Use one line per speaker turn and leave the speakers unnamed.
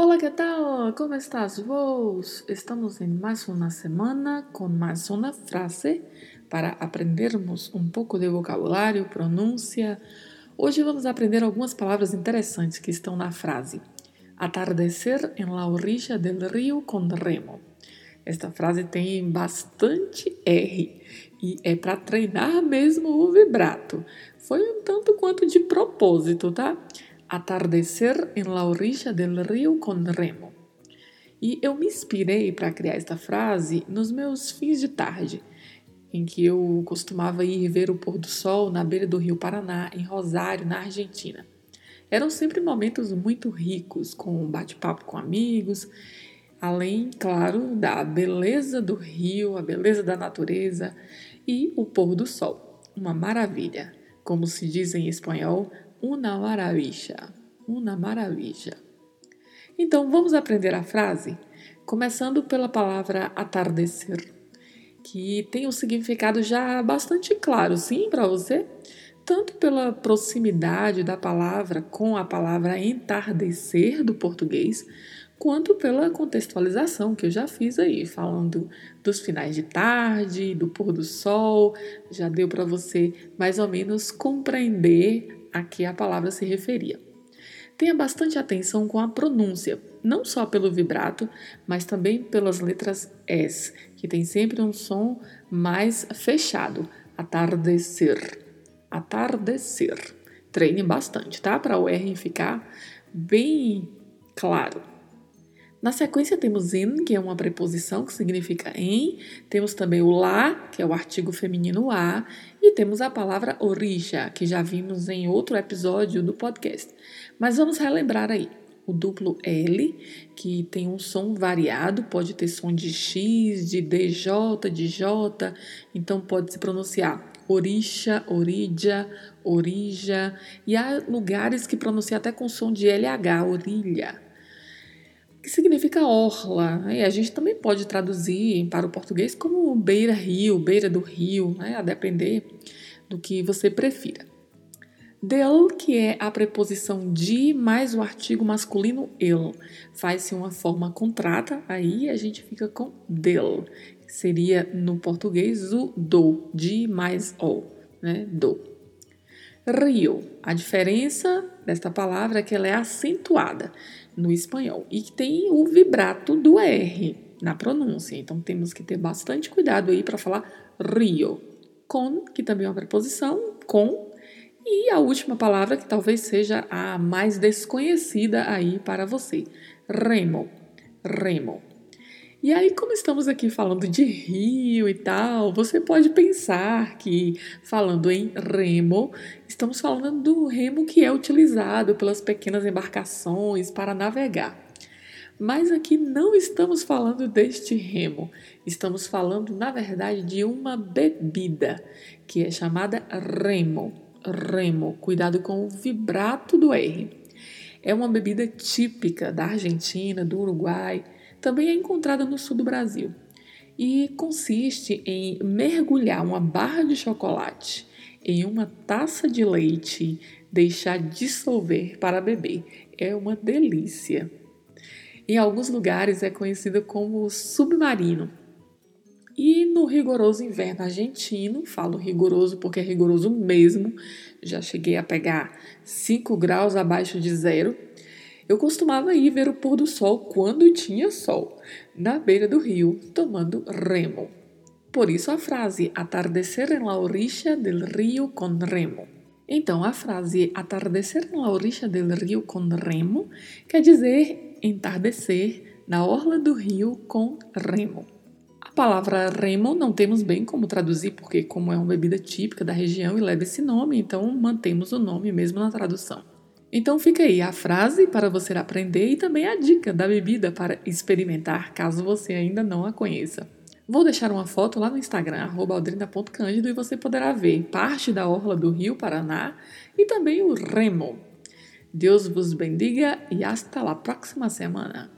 Olá, que tal? Como estás vos? Estamos em mais uma semana com mais uma frase para aprendermos um pouco de vocabulário, pronúncia. Hoje vamos aprender algumas palavras interessantes que estão na frase. Atardecer em la orilla del rio con remo. Esta frase tem bastante R e é para treinar mesmo o vibrato. Foi um tanto quanto de propósito, tá? Atardecer em la orilla del rio con remo. E eu me inspirei para criar esta frase nos meus fins de tarde, em que eu costumava ir ver o pôr do sol na beira do rio Paraná, em Rosário, na Argentina. Eram sempre momentos muito ricos, com bate-papo com amigos, além, claro, da beleza do rio, a beleza da natureza e o pôr do sol. Uma maravilha. Como se diz em espanhol, una maravilla, una maravilla. Então vamos aprender a frase, começando pela palavra atardecer, que tem um significado já bastante claro, sim, para você, tanto pela proximidade da palavra com a palavra entardecer do português, quanto pela contextualização que eu já fiz aí, falando dos finais de tarde, do pôr do sol, já deu para você mais ou menos compreender a que a palavra se referia. Tenha bastante atenção com a pronúncia, não só pelo vibrato, mas também pelas letras S, que tem sempre um som mais fechado. Atardecer. Atardecer. Treine bastante, tá? Para o R ficar bem claro. Na sequência temos in, que é uma preposição que significa em, temos também o lá, que é o artigo feminino a, e temos a palavra orija, que já vimos em outro episódio do podcast. Mas vamos relembrar aí. O duplo L, que tem um som variado, pode ter som de X, de DJ, de J, então pode se pronunciar orixa, orija, orija, e há lugares que pronunciam até com som de LH, orilha que significa orla. E a gente também pode traduzir para o português como beira-rio, beira do rio, né? a depender do que você prefira. Del, que é a preposição de mais o artigo masculino el, faz-se uma forma contrata, aí a gente fica com del, seria no português o do, de mais o, né? Do. Rio, a diferença desta palavra é que ela é acentuada no espanhol e que tem o vibrato do R na pronúncia. Então temos que ter bastante cuidado aí para falar rio. Com, que também é uma preposição, com, e a última palavra que talvez seja a mais desconhecida aí para você, remo. Remo. E aí, como estamos aqui falando de rio e tal, você pode pensar que, falando em remo, estamos falando do remo que é utilizado pelas pequenas embarcações para navegar. Mas aqui não estamos falando deste remo, estamos falando, na verdade, de uma bebida que é chamada remo. Remo, cuidado com o vibrato do R. É uma bebida típica da Argentina, do Uruguai também é encontrada no sul do Brasil e consiste em mergulhar uma barra de chocolate em uma taça de leite, deixar dissolver para beber. É uma delícia. Em alguns lugares é conhecida como submarino. E no rigoroso inverno argentino, falo rigoroso porque é rigoroso mesmo, já cheguei a pegar 5 graus abaixo de zero eu costumava ir ver o pôr do sol quando tinha sol, na beira do rio, tomando remo. Por isso a frase atardecer en la orilla del rio con remo. Então, a frase atardecer en la orilla del rio con remo quer dizer entardecer na orla do rio com remo. A palavra remo não temos bem como traduzir, porque, como é uma bebida típica da região e leva esse nome, então mantemos o nome mesmo na tradução. Então fica aí a frase para você aprender e também a dica da bebida para experimentar, caso você ainda não a conheça. Vou deixar uma foto lá no Instagram, aldrina.cândido, e você poderá ver parte da orla do Rio Paraná e também o remo. Deus vos bendiga e hasta la próxima semana.